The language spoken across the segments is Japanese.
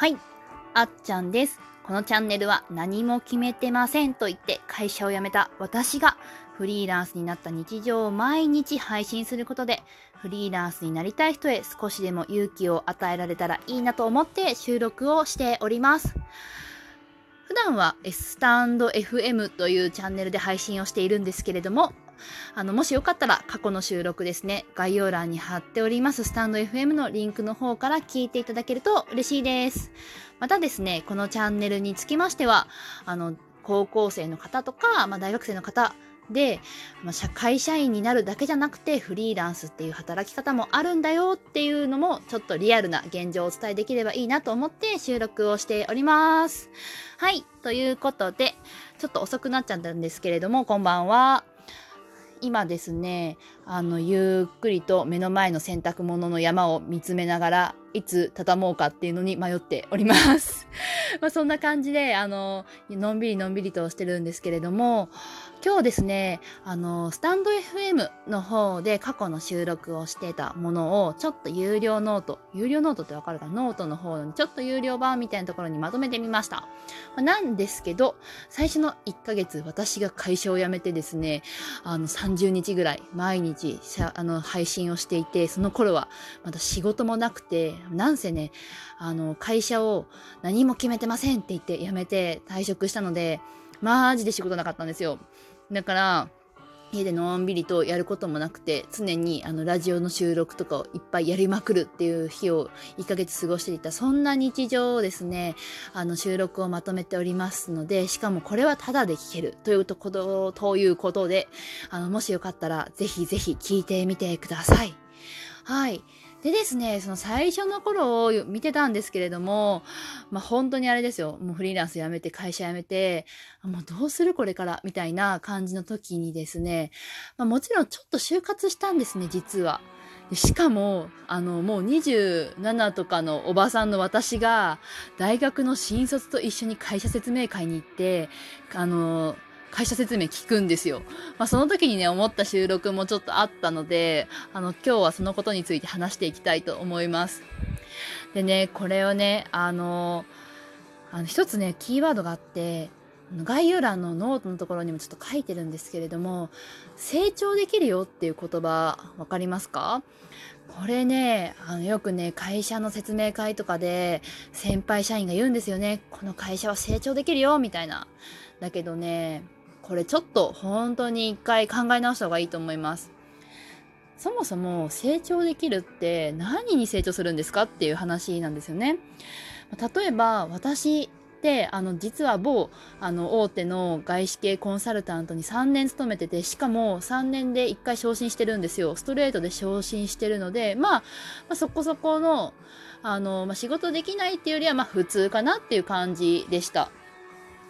はい、あっちゃんです。このチャンネルは何も決めてませんと言って会社を辞めた私がフリーランスになった日常を毎日配信することでフリーランスになりたい人へ少しでも勇気を与えられたらいいなと思って収録をしております。普段はスタンド FM というチャンネルで配信をしているんですけれども、あの、もしよかったら過去の収録ですね、概要欄に貼っておりますスタンド FM のリンクの方から聞いていただけると嬉しいです。またですね、このチャンネルにつきましては、あの、高校生の方とか、まあ、大学生の方で、まあ、社会社員になるだけじゃなくてフリーランスっていう働き方もあるんだよっていうのもちょっとリアルな現状をお伝えできればいいなと思って収録をしております。はい。ということで、ちょっと遅くなっちゃったんですけれども、こんばんは。今ですね、あの、ゆっくりと目の前の洗濯物の山を見つめながら、いつ畳もうかっていうのに迷っております。まあそんな感じで、あの、のんびりのんびりとしてるんですけれども、今日ですね、あの、 stand.fm の方で過去の収録をしてたものを、ちょっと有料 note、有料ノートってわかるかノートの方にちょっと有料版みたいなところにまとめてみました。まあなんですけど、最初の1ヶ月、私が会社を辞めてですね、あの、30日ぐらい、毎日、あの、配信をしていて、その頃は、まだ仕事もなくて、なんせね、あの、会社を何も決めてませんって言って辞めて退職したので、マジで仕事なかったんですよ。だから、家でのんびりとやることもなくて、常にあのラジオの収録とかをいっぱいやりまくるっていう日を1ヶ月過ごしていた、そんな日常をですね、あの収録をまとめておりますので、しかもこれはタダで聞けるというところ、ということで、あの、もしよかったらぜひぜひ聞いてみてください。はい。でですね、その最初の頃を見てたんですけれども、まあ本当にあれですよ、もうフリーランス辞めて会社辞めて、もうどうするこれから？みたいな感じの時にですね、まあもちろんちょっと就活したんですね、実は。しかも、あの、もう27とかのおばさんの私が、大学の新卒と一緒に会社説明会に行って、あの、会社説明聞くんですよ。まあ、その時にね、思った収録もちょっとあったので、あの、今日はそのことについて話していきたいと思います。でね、これをね、あの、あの、一つね、キーワードがあって、概要欄のノートのところにもちょっと書いてるんですけれども、成長できるよっていう言葉、わかりますか？これね、あの、よくね、会社の説明会とかで、先輩社員が言うんですよね。この会社は成長できるよ、みたいな。だけどね、これちょっと本当に一回考え直した方がいいと思います。そもそも成長できるって何に成長するんですかっていう話なんですよね。例えば私ってあの実は某あの大手の外資系コンサルタントに3年勤めててしかも3年で1回昇進してるんですよ。ストレートで昇進してるので、まあ、まあ、そこそこのあの、まあ、仕事できないっていうよりはまあ普通かなっていう感じでした。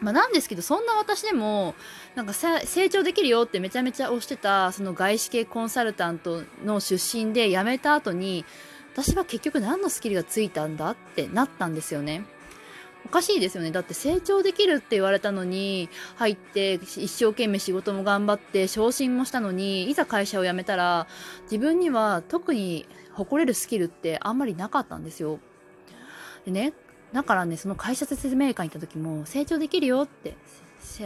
まあ、なんですけど、そんな私でも、なんか成長できるよってめちゃめちゃ推してた、その外資系コンサルタントの出身で辞めた後に、私は結局何のスキルがついたんだってなったんですよね。おかしいですよね。だって成長できるって言われたのに、入って一生懸命仕事も頑張って昇進もしたのに、いざ会社を辞めたら、自分には特に誇れるスキルってあんまりなかったんですよ。でね、だからね、その会社説明会に行った時も、成長できるよって、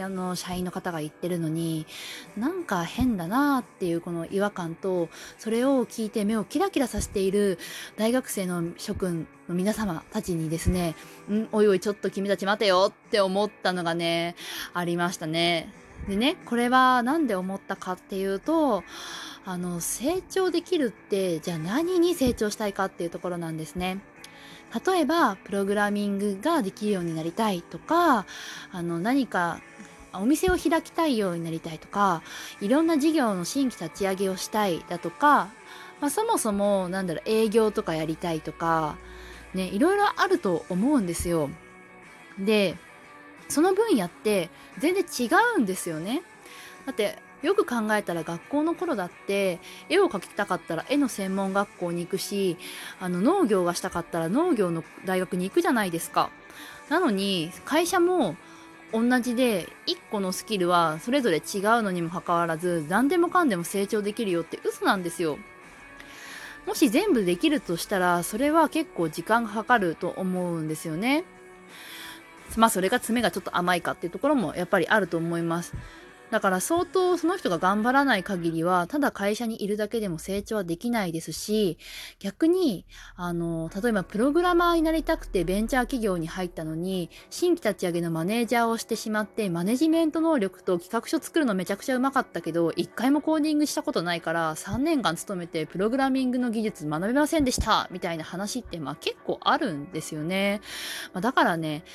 あの、社員の方が言ってるのに、なんか変だなっていうこの違和感と、それを聞いて目をキラキラさせている大学生の諸君の皆様たちにですね、ん、おいおいちょっと君たち待てよって思ったのがね、ありましたね。でね、これはなんで思ったかっていうと、あの、成長できるって、じゃあ何に成長したいかっていうところなんですね。例えば、プログラミングができるようになりたいとか、あの、何か、お店を開きたいようになりたいとか、いろんな事業の新規立ち上げをしたいだとか、まあ、そもそも、なんだろう、営業とかやりたいとか、ね、いろいろあると思うんですよ。で、その分野って全然違うんですよね。だって、よく考えたら学校の頃だって絵を描きたかったら絵の専門学校に行くしあの農業がしたかったら農業の大学に行くじゃないですかなのに会社も同じで1個のスキルはそれぞれ違うのにもかかわらず何でもかんでも成長できるよって嘘なんですよもし全部できるとしたら、それは結構時間がかかると思うんですよね。まあそれが爪がちょっと甘いかっていうところもやっぱりあると思います。だから相当その人が頑張らない限りは、ただ会社にいるだけでも成長はできないですし、逆に、あの、例えばプログラマーになりたくてベンチャー企業に入ったのに、新規立ち上げのマネージャーをしてしまって、マネジメント能力と企画書作るのめちゃくちゃうまかったけど、一回もコーディングしたことないから、3年間勤めてプログラミングの技術学べませんでしたみたいな話って、まあ結構あるんですよね。まあ、だからね、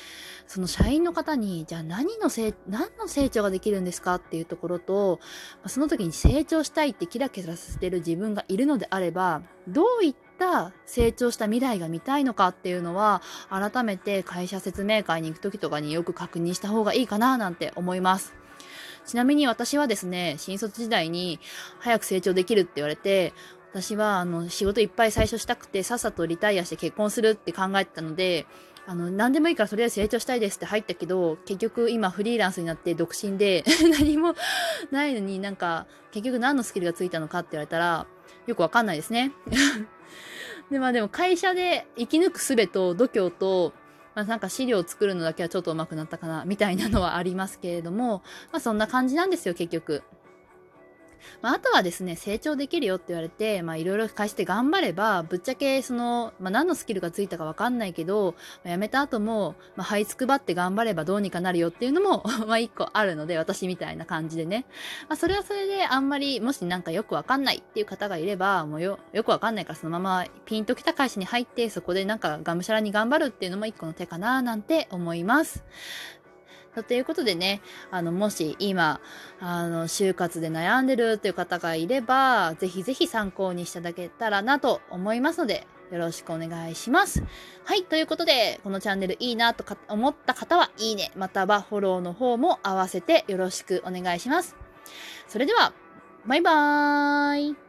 その社員の方に、じゃあ何のせい、何の成長ができるんですかていうところと、その時に成長したいってキラキラさせてる自分がいるのであれば、どういった成長した未来が見たいのかっていうのは、改めて会社説明会に行く時とかによく確認した方がいいかななんて思います。ちなみに私はですね、新卒時代に早く成長できるって言われて、私はあの仕事いっぱい最初したくてさっさとリタイアして結婚するって考えてたので、あの、何でもいいからとりあえず成長したいですって入ったけど、結局今フリーランスになって独身で 何もないのになんか、結局何のスキルがついたのかって言われたら、よくわかんないですね。で、まあでも会社で生き抜く術と度胸と、まあなんか資料を作るのだけはちょっと上手くなったかな、みたいなのはありますけれども、まあそんな感じなんですよ、結局。まあ、あとはですね、成長できるよって言われて、まあ、いろいろ返して頑張れば、ぶっちゃけ、その、まあ、何のスキルがついたかわかんないけど、まあ、辞めた後も、まあ、這いつくばって頑張ればどうにかなるよっていうのも まあ、一個あるので、私みたいな感じでね。まあ、それはそれで、あんまり、もしなんかよくわかんないっていう方がいれば、もうよ、よくわかんないからそのままピンときた会社に入って、そこでなんかがむしゃらに頑張るっていうのも一個の手かな、なんて思います。ということでね、あの、もし今、あの、就活で悩んでるっていう方がいれば、ぜひぜひ参考にしていただけたらなと思いますので、よろしくお願いします。はい、ということで、このチャンネルいいなと思った方は、いいね、またはフォローの方も合わせてよろしくお願いします。それでは、バイバーイ